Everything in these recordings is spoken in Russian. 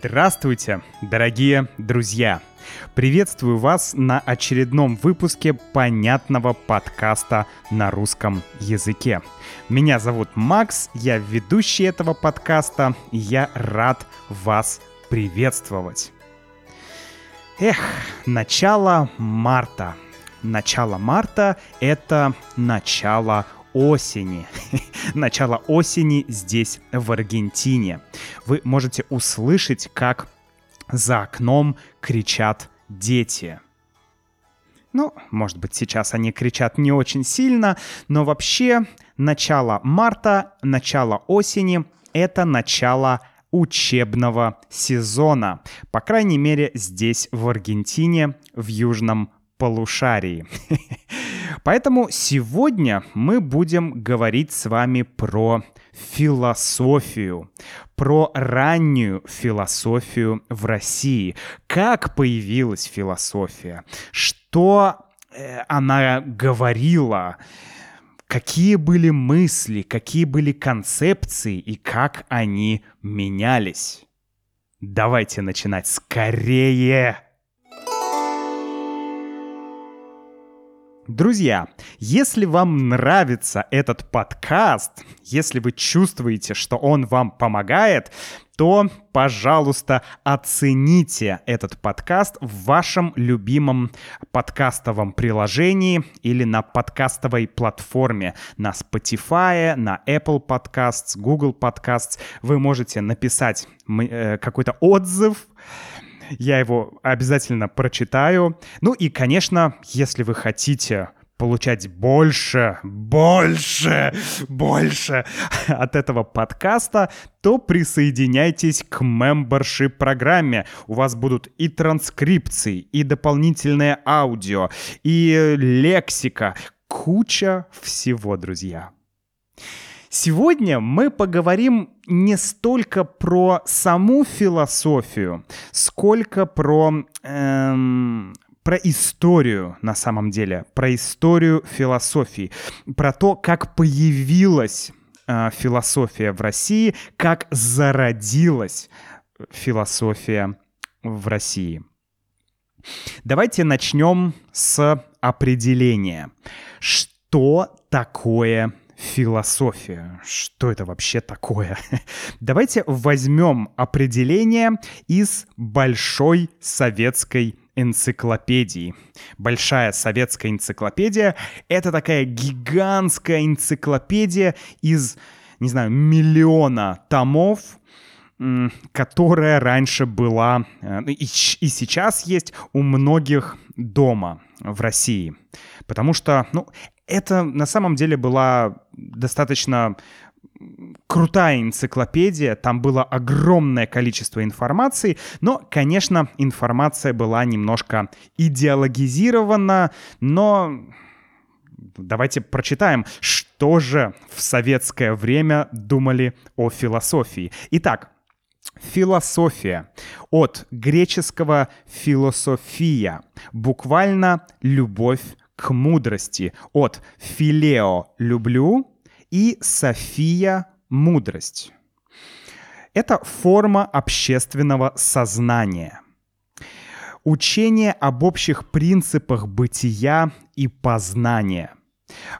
Здравствуйте, дорогие друзья! Приветствую вас на очередном выпуске понятного подкаста на русском языке. Меня зовут Макс, я ведущий этого подкаста, и я рад вас приветствовать. Эх, начало марта. Начало марта — это начало осени. Начало осени здесь, в Аргентине. Вы можете услышать, как за окном кричат дети. Ну, может быть, сейчас они кричат не очень сильно, но вообще начало марта, начало осени — это начало учебного сезона. По крайней мере, здесь, в Аргентине, в Южном полушарии. Поэтому сегодня мы будем говорить с вами про философию, про раннюю философию в России. Как появилась философия? Что э, она говорила? Какие были мысли, какие были концепции и как они менялись? Давайте начинать скорее! Друзья, если вам нравится этот подкаст, если вы чувствуете, что он вам помогает, то, пожалуйста, оцените этот подкаст в вашем любимом подкастовом приложении или на подкастовой платформе, на Spotify, на Apple Podcasts, Google Podcasts. Вы можете написать э, какой-то отзыв, я его обязательно прочитаю. Ну и, конечно, если вы хотите получать больше, больше, больше от этого подкаста, то присоединяйтесь к membership программе. У вас будут и транскрипции, и дополнительное аудио, и лексика, куча всего, друзья. Сегодня мы поговорим не столько про саму философию, сколько про эм, про историю на самом деле, про историю философии, про то, как появилась э, философия в России, как зародилась философия в России. Давайте начнем с определения. Что такое философия. Что это вообще такое? Давайте возьмем определение из большой советской энциклопедии. Большая советская энциклопедия — это такая гигантская энциклопедия из, не знаю, миллиона томов, которая раньше была э, и, и сейчас есть у многих дома в России. Потому что, ну, это на самом деле была достаточно крутая энциклопедия, там было огромное количество информации, но, конечно, информация была немножко идеологизирована, но давайте прочитаем, что же в советское время думали о философии. Итак, Философия. От греческого философия. Буквально любовь к мудрости. От филео – люблю и София — мудрость. Это форма общественного сознания. Учение об общих принципах бытия и познания,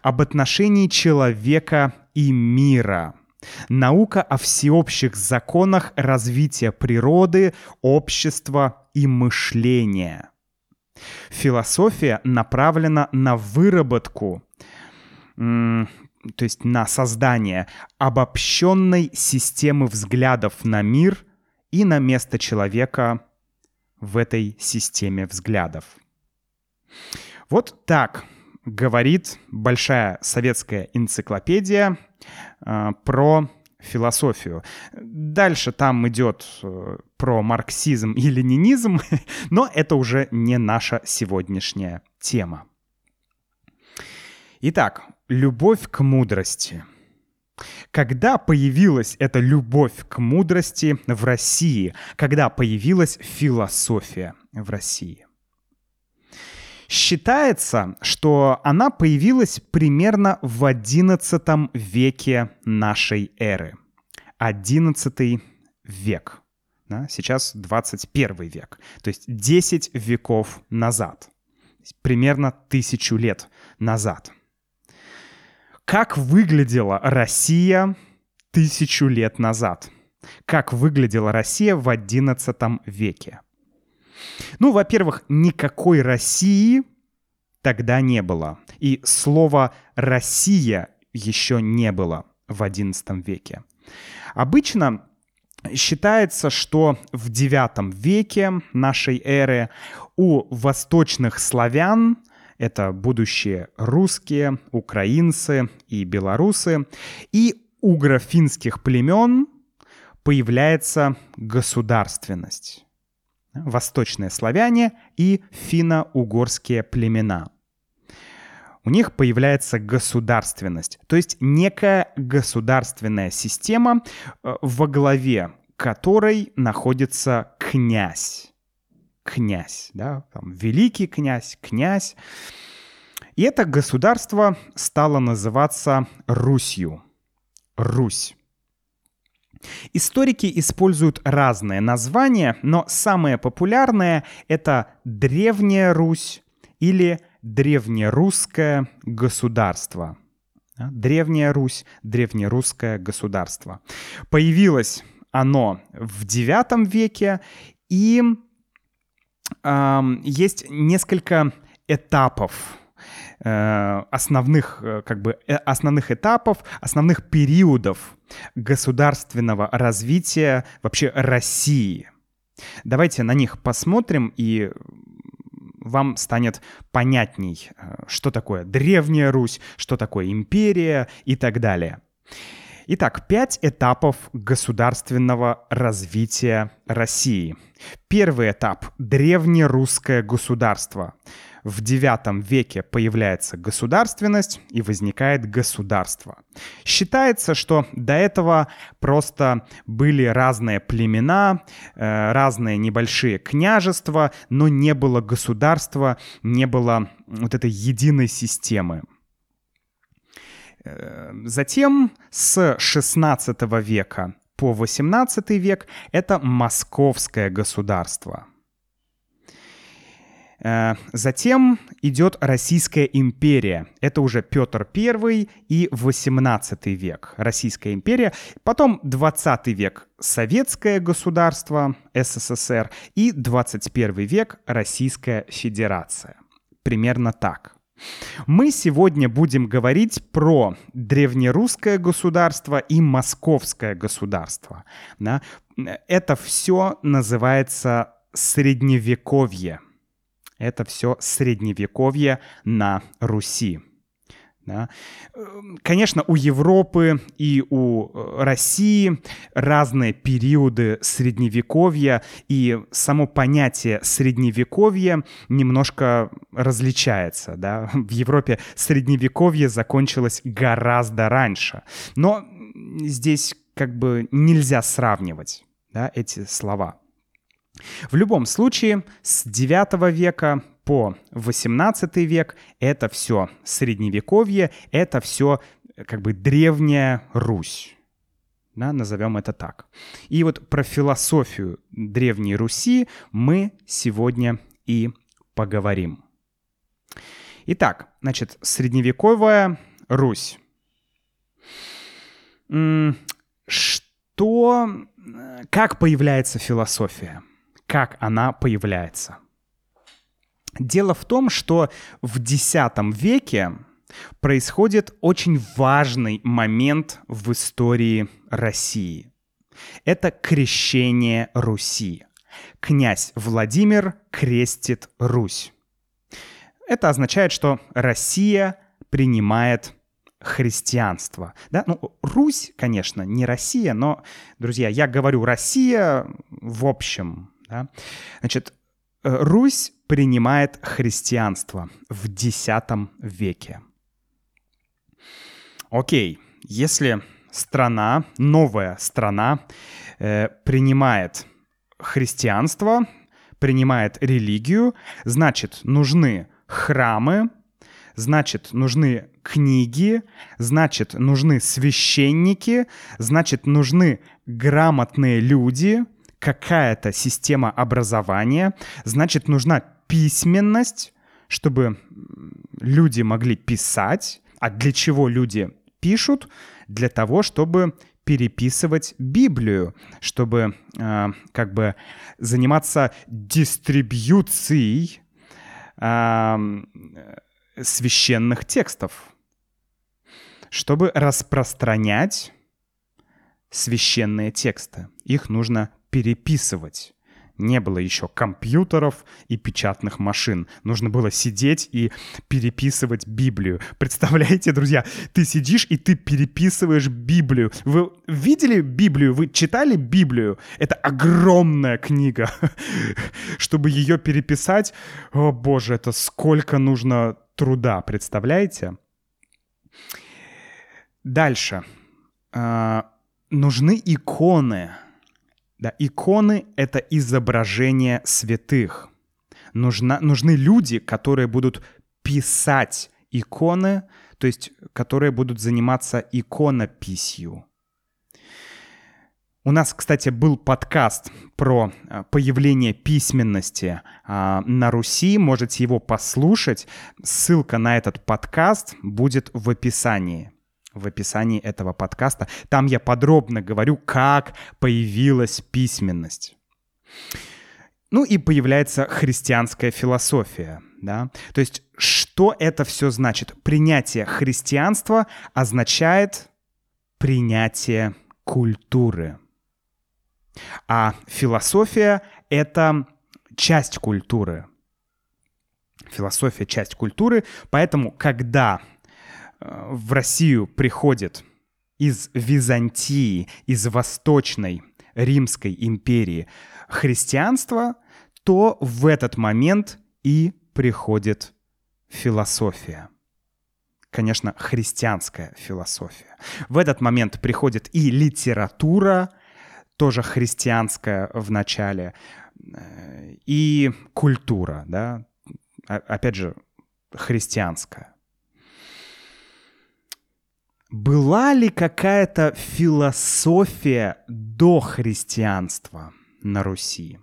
об отношении человека и мира, наука о всеобщих законах развития природы, общества и мышления. Философия направлена на выработку то есть на создание обобщенной системы взглядов на мир и на место человека в этой системе взглядов. Вот так говорит большая советская энциклопедия э, про философию. Дальше там идет э, про марксизм и ленинизм, но это уже не наша сегодняшняя тема. Итак, любовь к мудрости. Когда появилась эта любовь к мудрости в России? Когда появилась философия в России? Считается, что она появилась примерно в XI веке нашей эры. XI век. Да? Сейчас 21 век, то есть 10 веков назад, примерно тысячу лет назад. Как выглядела Россия тысячу лет назад? Как выглядела Россия в XI веке? Ну, во-первых, никакой России тогда не было. И слова «Россия» еще не было в XI веке. Обычно Считается, что в IX веке нашей эры у восточных славян, это будущие русские, украинцы и белорусы, и угро-финских племен появляется государственность восточные славяне и финно-угорские племена. У них появляется государственность, то есть некая государственная система, э, во главе которой находится князь. Князь, да, там великий князь, князь. И это государство стало называться Русью. Русь. Историки используют разные названия, но самое популярное — это Древняя Русь или Древнерусское государство. Древняя Русь, древнерусское государство. Появилось оно в IX веке, и э, есть несколько этапов основных, э, как бы, э, основных этапов, основных периодов государственного развития вообще России. Давайте на них посмотрим, и вам станет понятней, что такое Древняя Русь, что такое империя и так далее. Итак, пять этапов государственного развития России. Первый этап — древнерусское государство. В IX веке появляется государственность и возникает государство. Считается, что до этого просто были разные племена, э, разные небольшие княжества, но не было государства, не было вот этой единой системы. Э, затем с XVI века по XVIII век это московское государство – затем идет Российская империя. Это уже Петр I и 18 век. Российская империя. Потом 20 век Советское государство, СССР. И 21 век Российская Федерация. Примерно так. Мы сегодня будем говорить про древнерусское государство и московское государство. Да? Это все называется средневековье. Это все средневековье на Руси. Да. Конечно, у Европы и у э, России разные периоды средневековья, и само понятие средневековья немножко различается. Да. В Европе средневековье закончилось гораздо раньше. Но здесь как бы нельзя сравнивать да, эти слова. В любом случае, с 9 века по 18 век это все средневековье, это все как бы древняя Русь. Да, назовем это так. И вот про философию Древней Руси мы сегодня и поговорим. Итак, значит, средневековая Русь. Что, как появляется философия? Как она появляется. Дело в том, что в X веке происходит очень важный момент в истории России. Это крещение Руси. Князь Владимир крестит Русь. Это означает, что Россия принимает христианство. Да? Ну, Русь, конечно, не Россия, но, друзья, я говорю Россия в общем, да? Значит, э, Русь принимает христианство в X веке. Окей, если страна, новая страна э, принимает христианство, принимает религию, значит, нужны храмы, значит, нужны книги, значит, нужны священники, значит, нужны грамотные люди – какая-то система образования, значит, нужна письменность, чтобы люди могли писать. А для чего люди пишут? Для того, чтобы переписывать Библию, чтобы э, как бы заниматься дистрибьюцией э, священных текстов, чтобы распространять священные тексты. Их нужно переписывать. Не было еще компьютеров и печатных машин. Нужно было сидеть и переписывать Библию. Представляете, друзья, ты сидишь и ты переписываешь Библию. Вы видели Библию? Вы читали Библию? Это огромная книга. Чтобы ее переписать, о боже, это сколько нужно труда, представляете? Дальше. А, нужны иконы. Да, иконы — это изображение святых. Нужна, нужны люди, которые будут писать иконы, то есть которые будут заниматься иконописью. У нас, кстати, был подкаст про а, появление письменности а, на Руси. Можете его послушать. Ссылка на этот подкаст будет в описании в описании этого подкаста. Там я подробно говорю, как появилась письменность. Ну и появляется христианская философия. Да? То есть что это все значит? Принятие христианства означает принятие культуры. А философия — это часть культуры. Философия — часть культуры, поэтому когда в Россию приходит из Византии, из Восточной Римской империи христианство, то в этот момент и приходит философия. Конечно, христианская философия. В этот момент приходит и литература, тоже христианская в начале, э, и культура, да, опять же, христианская. Была ли какая-то философия до христианства на Руси?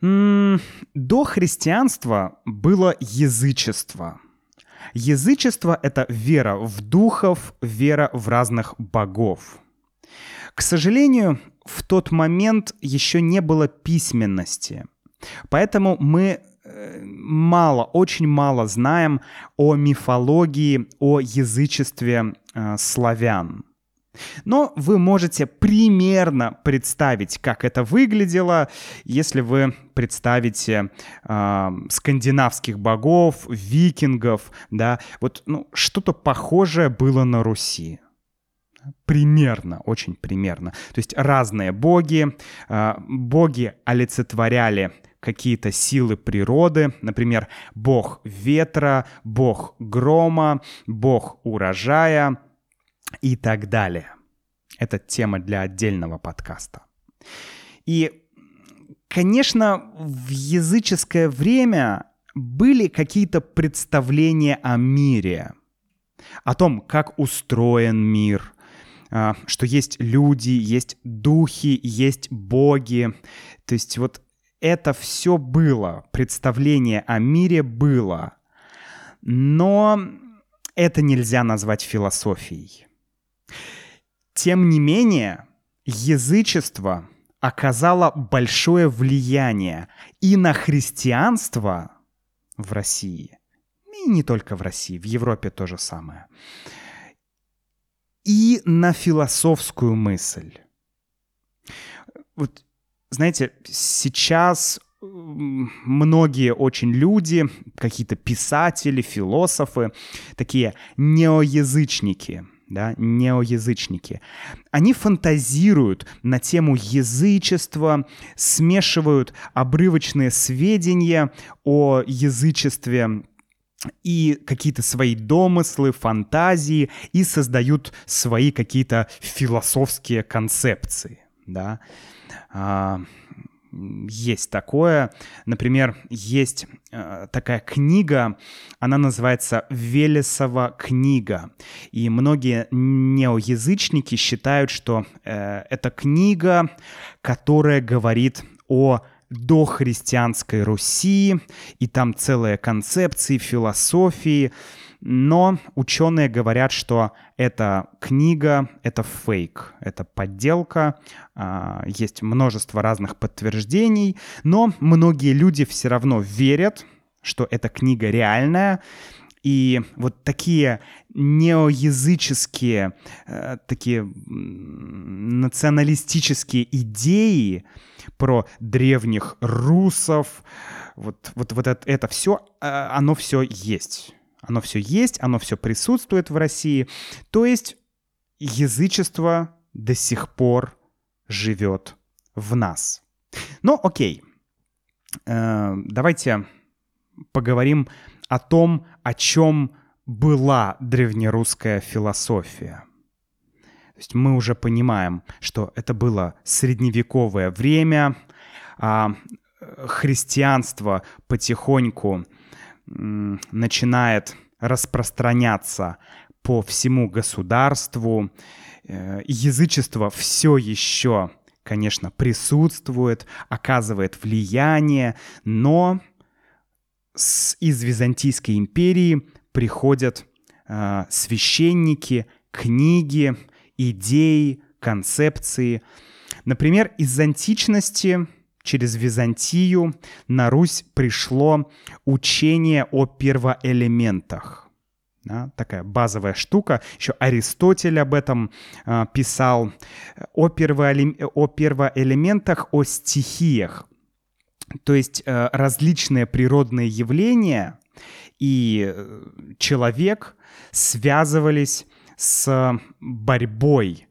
До христианства было язычество. Язычество — это вера в духов, вера в разных богов. К сожалению, в тот момент еще не было письменности. Поэтому мы мало, очень мало знаем о мифологии, о язычестве э, славян. Но вы можете примерно представить, как это выглядело, если вы представите э, скандинавских богов, викингов, да, вот ну, что-то похожее было на Руси. Примерно, очень примерно. То есть разные боги, э, боги олицетворяли какие-то силы природы, например, бог ветра, бог грома, бог урожая и так далее. Это тема для отдельного подкаста. И, конечно, в языческое время были какие-то представления о мире, о том, как устроен мир, а, что есть люди, есть духи, есть боги. То есть вот это все было, представление о мире было, но это нельзя назвать философией. Тем не менее, язычество оказало большое влияние и на христианство в России, и не только в России, в Европе то же самое, и на философскую мысль. Вот знаете, сейчас многие очень люди, какие-то писатели, философы, такие неоязычники, да, неоязычники. Они фантазируют на тему язычества, смешивают обрывочные сведения о язычестве и какие-то свои домыслы, фантазии, и создают свои какие-то философские концепции, да. А, есть такое. Например, есть э, такая книга, она называется «Велесова книга». И многие неоязычники считают, что э, это книга, которая говорит о дохристианской Руси, и там целые концепции, философии, но ученые говорят, что эта книга — это фейк, это подделка, а, есть множество разных подтверждений, но многие люди все равно верят, что эта книга реальная, и вот такие неоязыческие, э, такие националистические идеи про древних русов, вот, вот, вот это, это все, э, оно все есть. Оно все есть, оно все присутствует в России. То есть язычество до сих пор живет в нас. Ну, окей. Э, давайте поговорим о том, о чем была древнерусская философия. То есть мы уже понимаем, что это было средневековое время, а христианство потихоньку начинает распространяться по всему государству. Э, язычество все еще, конечно, присутствует, оказывает влияние, но с, из Византийской империи приходят э, священники, книги, идеи, концепции. Например, из античности через Византию на Русь пришло учение о первоэлементах. Да, такая базовая штука. Еще Аристотель об этом э, писал. О, первоэлем... о первоэлементах, о стихиях. То есть э, различные природные явления и э, человек связывались с борьбой,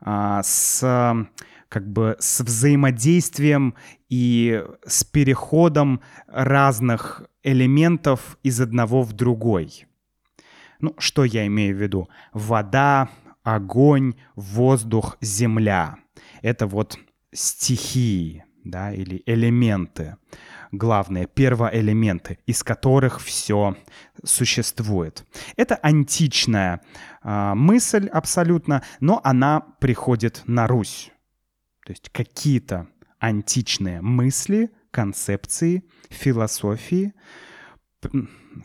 э, с как бы с взаимодействием и с переходом разных элементов из одного в другой. Ну, что я имею в виду? Вода, огонь, воздух, земля. Это вот стихии, да, или элементы. Главные, первоэлементы, из которых все существует. Это античная э, мысль абсолютно, но она приходит на Русь. То есть какие-то античные мысли, концепции, философии,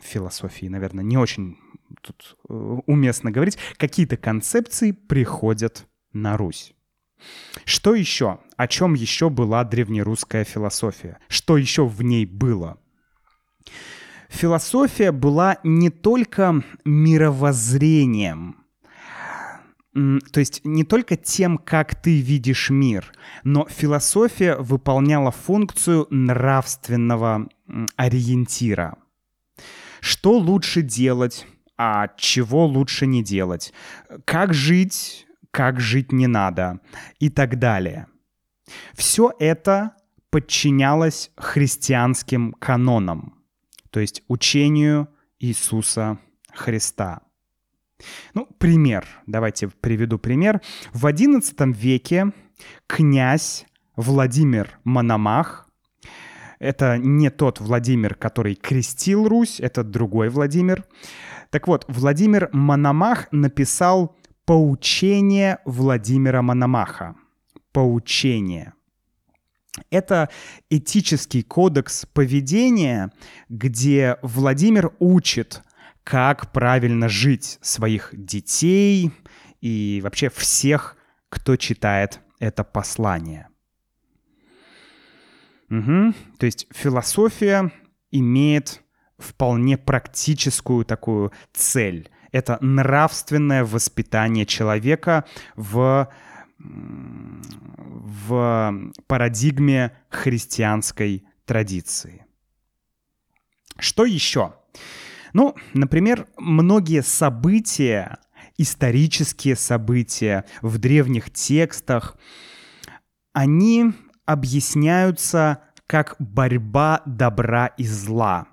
философии, наверное, не очень тут э, уместно говорить, какие-то концепции приходят на Русь. Что еще? О чем еще была древнерусская философия? Что еще в ней было? Философия была не только мировоззрением, то есть не только тем, как ты видишь мир, но философия выполняла функцию нравственного ориентира. Что лучше делать, а чего лучше не делать? Как жить, как жить не надо и так далее. Все это подчинялось христианским канонам, то есть учению Иисуса Христа. Ну, пример. Давайте приведу пример. В XI веке князь Владимир Мономах, это не тот Владимир, который крестил Русь, это другой Владимир. Так вот, Владимир Мономах написал «Поучение Владимира Мономаха». Поучение. Это этический кодекс поведения, где Владимир учит как правильно жить своих детей и вообще всех, кто читает это послание. Угу. То есть философия имеет вполне практическую такую цель. Это нравственное воспитание человека в, в парадигме христианской традиции. Что еще? Ну, например, многие события, исторические события в древних текстах, они объясняются как борьба добра и зла,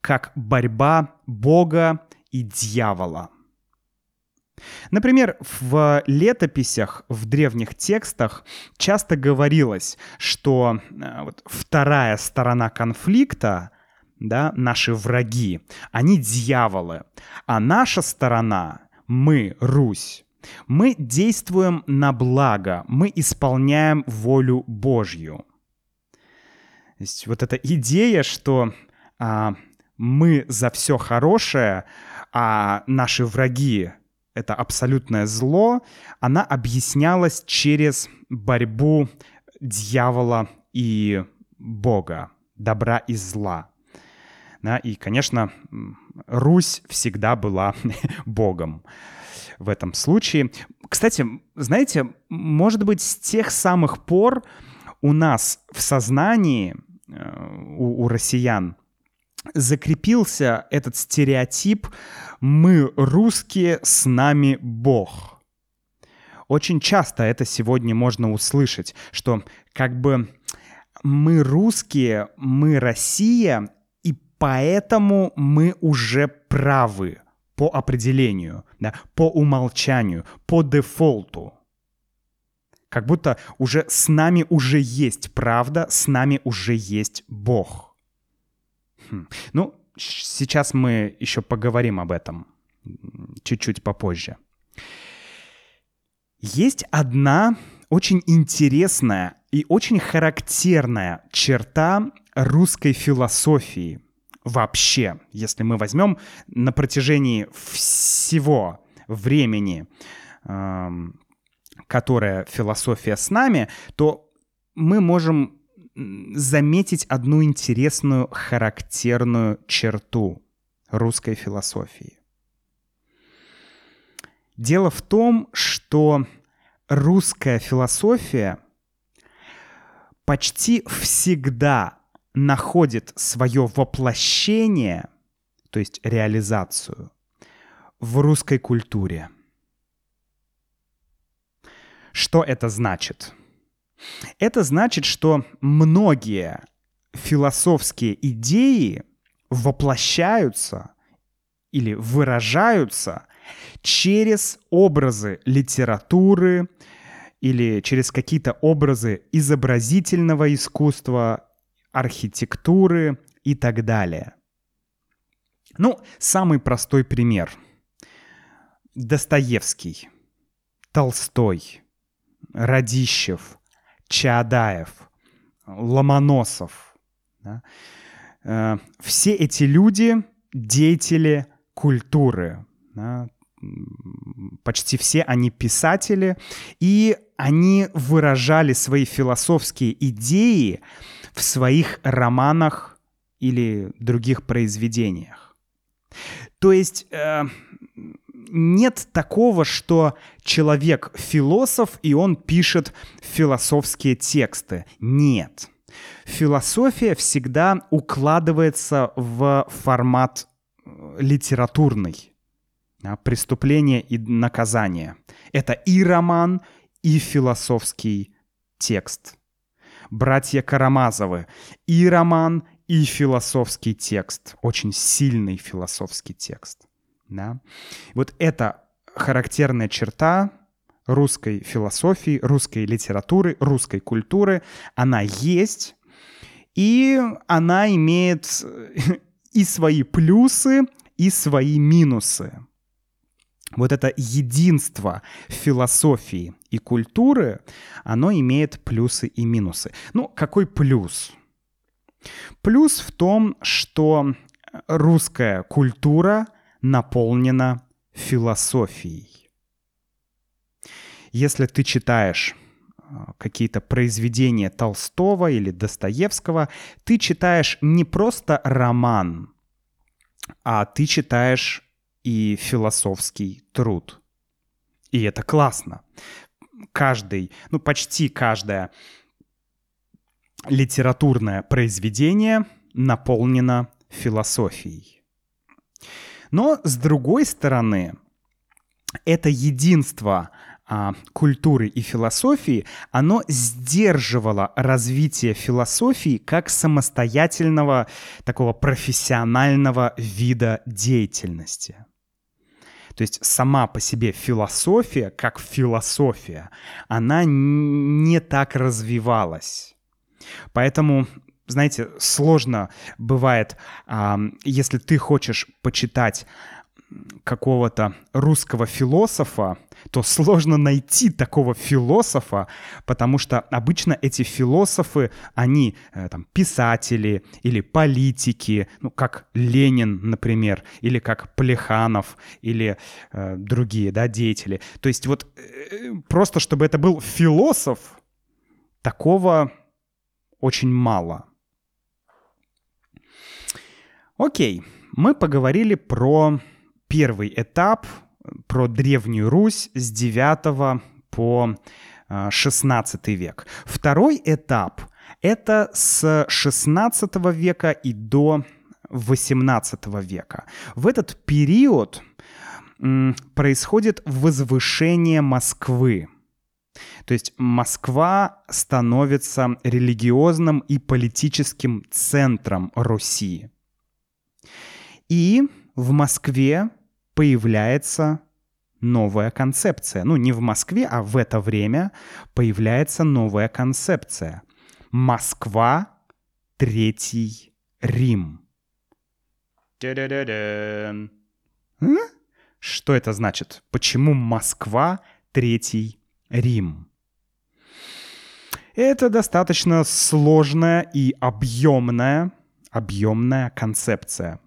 как борьба Бога и дьявола. Например, в летописях, в древних текстах часто говорилось, что э, вот, вторая сторона конфликта, да, наши враги, они дьяволы, а наша сторона, мы, Русь, мы действуем на благо, мы исполняем волю Божью. То есть вот эта идея, что а, мы за все хорошее, а наши враги это абсолютное зло, она объяснялась через борьбу дьявола и Бога, добра и зла. Да, и, конечно, Русь всегда была Богом в этом случае. Кстати, знаете, может быть, с тех самых пор у нас в сознании, э, у, у россиян, закрепился этот стереотип «мы русские, с нами Бог». Очень часто это сегодня можно услышать, что как бы мы русские, мы Россия, поэтому мы уже правы по определению, да, по умолчанию, по дефолту. Как будто уже с нами уже есть правда, с нами уже есть Бог. Хм. Ну, сейчас мы еще поговорим об этом чуть-чуть попозже. Есть одна очень интересная и очень характерная черта русской философии вообще, если мы возьмем на протяжении всего времени, эм, которое философия с нами, то мы можем заметить одну интересную характерную черту русской философии. Дело в том, что русская философия почти всегда находит свое воплощение, то есть реализацию, в русской культуре. Что это значит? Это значит, что многие философские идеи воплощаются или выражаются через образы литературы или через какие-то образы изобразительного искусства, архитектуры и так далее. Ну, самый простой пример. Достоевский, Толстой, Радищев, Чаадаев, Ломоносов. Да? Э, все эти люди — деятели культуры. Да? Почти все они писатели, и они выражали свои философские идеи в своих романах или других произведениях. То есть э, нет такого, что человек философ, и он пишет философские тексты. Нет. Философия всегда укладывается в формат э, литературный. Преступление и наказание. Это и роман, и философский текст. Братья Карамазовы. И роман, и философский текст. Очень сильный философский текст. Да? Вот это характерная черта русской философии, русской литературы, русской культуры. Она есть, и она имеет и свои плюсы, и свои минусы. Вот это единство философии и культуры, оно имеет плюсы и минусы. Ну, какой плюс? Плюс в том, что русская культура наполнена философией. Если ты читаешь а, какие-то произведения Толстого или Достоевского, ты читаешь не просто роман, а ты читаешь и философский труд. И это классно. Каждый, ну почти каждое литературное произведение наполнено философией. Но с другой стороны, это единство а, культуры и философии, оно сдерживало развитие философии как самостоятельного такого профессионального вида деятельности. То есть сама по себе философия, как философия, она не так развивалась. Поэтому знаете, сложно бывает, если ты хочешь почитать какого-то русского философа, то сложно найти такого философа, потому что обычно эти философы, они э, там писатели или политики, ну как Ленин, например, или как Плеханов, или э, другие, да, деятели. То есть вот э, просто чтобы это был философ, такого очень мало. Окей, мы поговорили про первый этап, про Древнюю Русь с 9 по 16 век. Второй этап — это с 16 века и до 18 века. В этот период происходит возвышение Москвы. То есть Москва становится религиозным и политическим центром Руси. И в Москве появляется новая концепция. Ну, не в Москве, а в это время появляется новая концепция. Москва — Третий Рим. Что это значит? Почему Москва — Третий Рим? Это достаточно сложная и объемная, объемная концепция —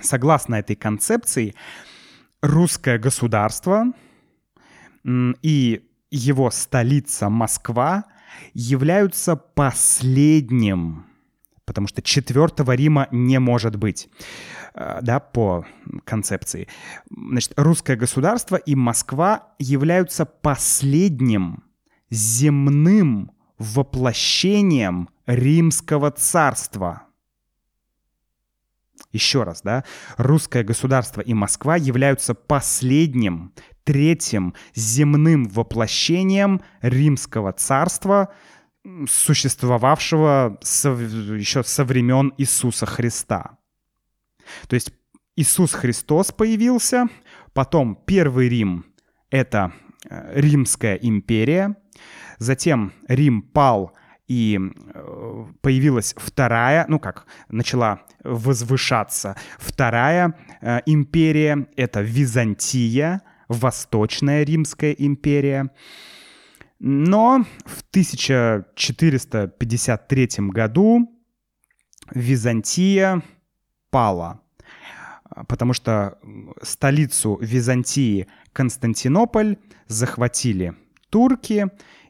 Согласно этой концепции, русское государство и его столица Москва являются последним, потому что четвертого Рима не может быть, э, да, по концепции. Значит, русское государство и Москва являются последним земным воплощением римского царства – еще раз, да, русское государство и Москва являются последним, третьим земным воплощением римского царства, существовавшего со, еще со времен Иисуса Христа. То есть Иисус Христос появился, потом Первый Рим — это э, Римская империя, затем Рим пал — и э, появилась вторая, ну как, начала возвышаться вторая э, империя, это Византия, Восточная Римская империя. Но в 1453 году Византия пала, потому что столицу Византии Константинополь захватили турки,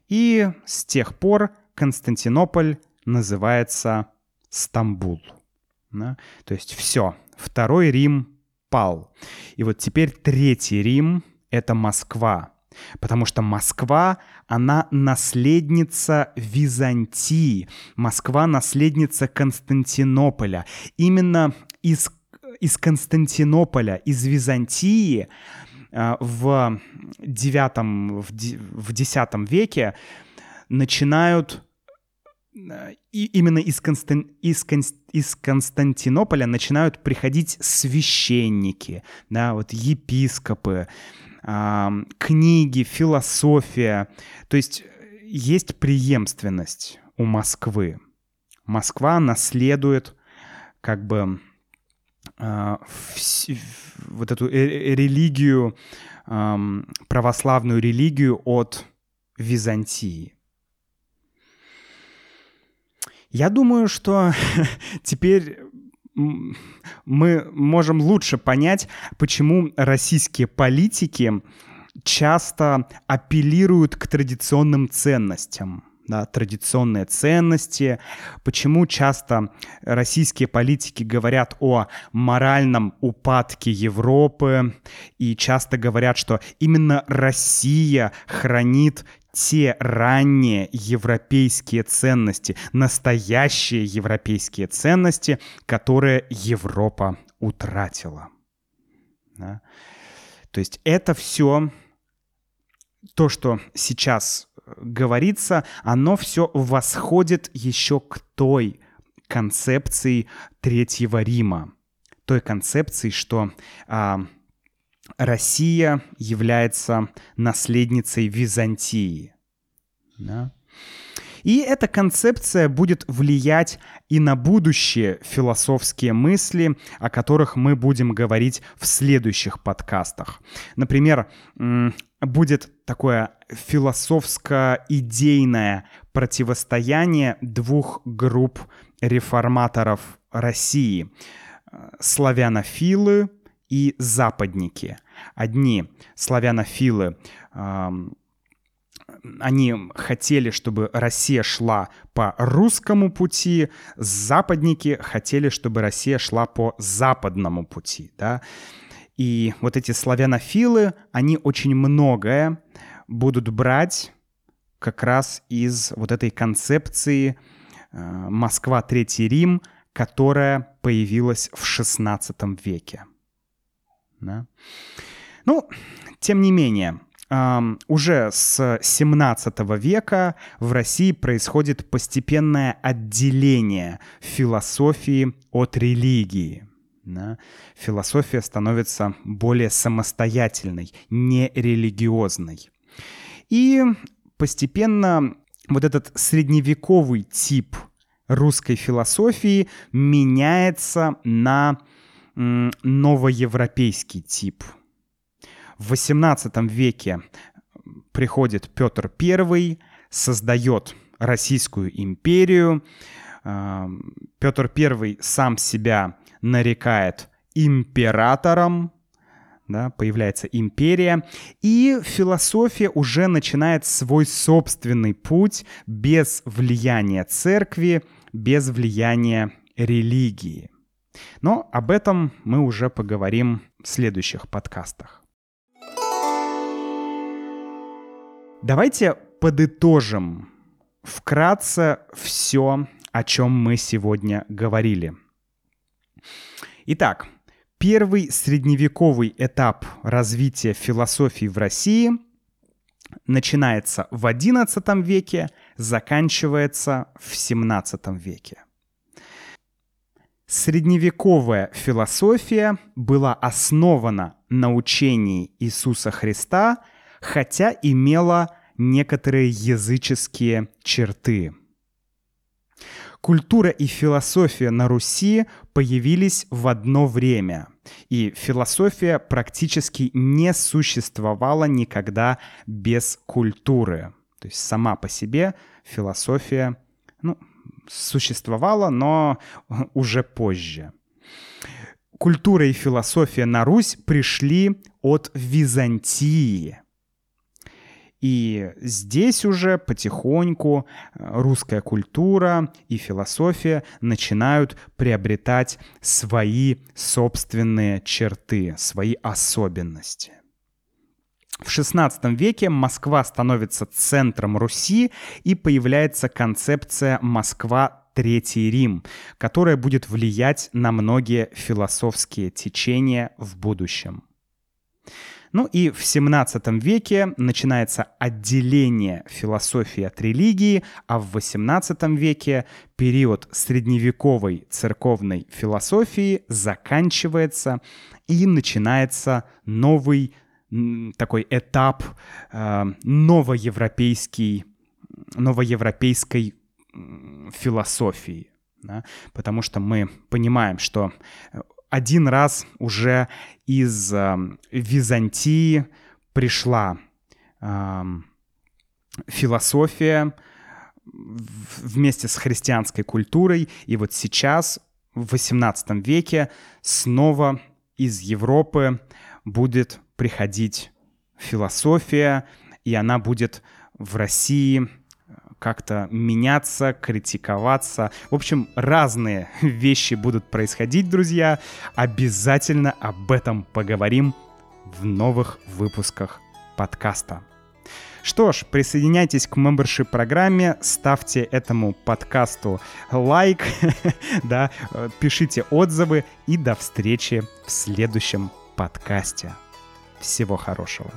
и с тех пор Константинополь называется Стамбул. Да? То есть все, второй Рим пал. И вот теперь третий Рим — это Москва. Потому что Москва, она наследница Византии. Москва — наследница Константинополя. Именно из, из Константинополя, из Византии э, в IX, в X веке начинают и именно из, Констан... из, Кон... из Константинополя начинают приходить священники, да, вот епископы, э, книги, философия. То есть есть преемственность у Москвы. Москва наследует как бы э, вс... вот эту э религию, э, православную религию от Византии. Я думаю, что теперь мы можем лучше понять, почему российские политики часто апеллируют к традиционным ценностям. Да, традиционные ценности, почему часто российские политики говорят о моральном упадке Европы и часто говорят, что именно Россия хранит те ранние европейские ценности, настоящие европейские ценности, которые Европа утратила. Да? То есть это все то, что сейчас говорится, оно все восходит еще к той концепции Третьего Рима, той концепции, что а, Россия является наследницей Византии. Да? И эта концепция будет влиять и на будущие философские мысли, о которых мы будем говорить в следующих подкастах. Например, будет такое философско-идейное противостояние двух групп реформаторов России. Славянофилы и западники. Одни славянофилы они хотели, чтобы Россия шла по русскому пути, западники хотели, чтобы Россия шла по западному пути, да. И вот эти славянофилы, они очень многое будут брать как раз из вот этой концепции э, Москва, Третий Рим, которая появилась в XVI веке. Да? Ну, тем не менее, уже с 17 века в России происходит постепенное отделение философии от религии. Да? Философия становится более самостоятельной, нерелигиозной. И постепенно вот этот средневековый тип русской философии меняется на новоевропейский тип – в XVIII веке приходит Петр I, создает Российскую империю. Петр I сам себя нарекает императором, да, появляется империя, и философия уже начинает свой собственный путь без влияния церкви, без влияния религии. Но об этом мы уже поговорим в следующих подкастах. Давайте подытожим вкратце все, о чем мы сегодня говорили. Итак, первый средневековый этап развития философии в России начинается в XI веке, заканчивается в XVII веке. Средневековая философия была основана на учении Иисуса Христа – хотя имела некоторые языческие черты. Культура и философия на Руси появились в одно время, и философия практически не существовала никогда без культуры. То есть сама по себе философия ну, существовала, но уже позже. Культура и философия на Русь пришли от Византии – и здесь уже потихоньку э, русская культура и философия начинают приобретать свои собственные черты, свои особенности. В XVI веке Москва становится центром Руси и появляется концепция «Москва Третий Рим», которая будет влиять на многие философские течения в будущем. Ну и в 17 веке начинается отделение философии от религии, а в 18 веке период средневековой церковной философии заканчивается и начинается новый такой этап э, новоевропейский, новоевропейской философии. Да? Потому что мы понимаем, что один раз уже из э, Византии пришла э, философия вместе с христианской культурой, и вот сейчас, в XVIII веке, снова из Европы будет приходить философия, и она будет в России как-то меняться, критиковаться. В общем, разные вещи будут происходить, друзья. Обязательно об этом поговорим в новых выпусках подкаста. Что ж, присоединяйтесь к мембершип программе, ставьте этому подкасту лайк, да, пишите отзывы и до встречи в следующем подкасте. Всего хорошего.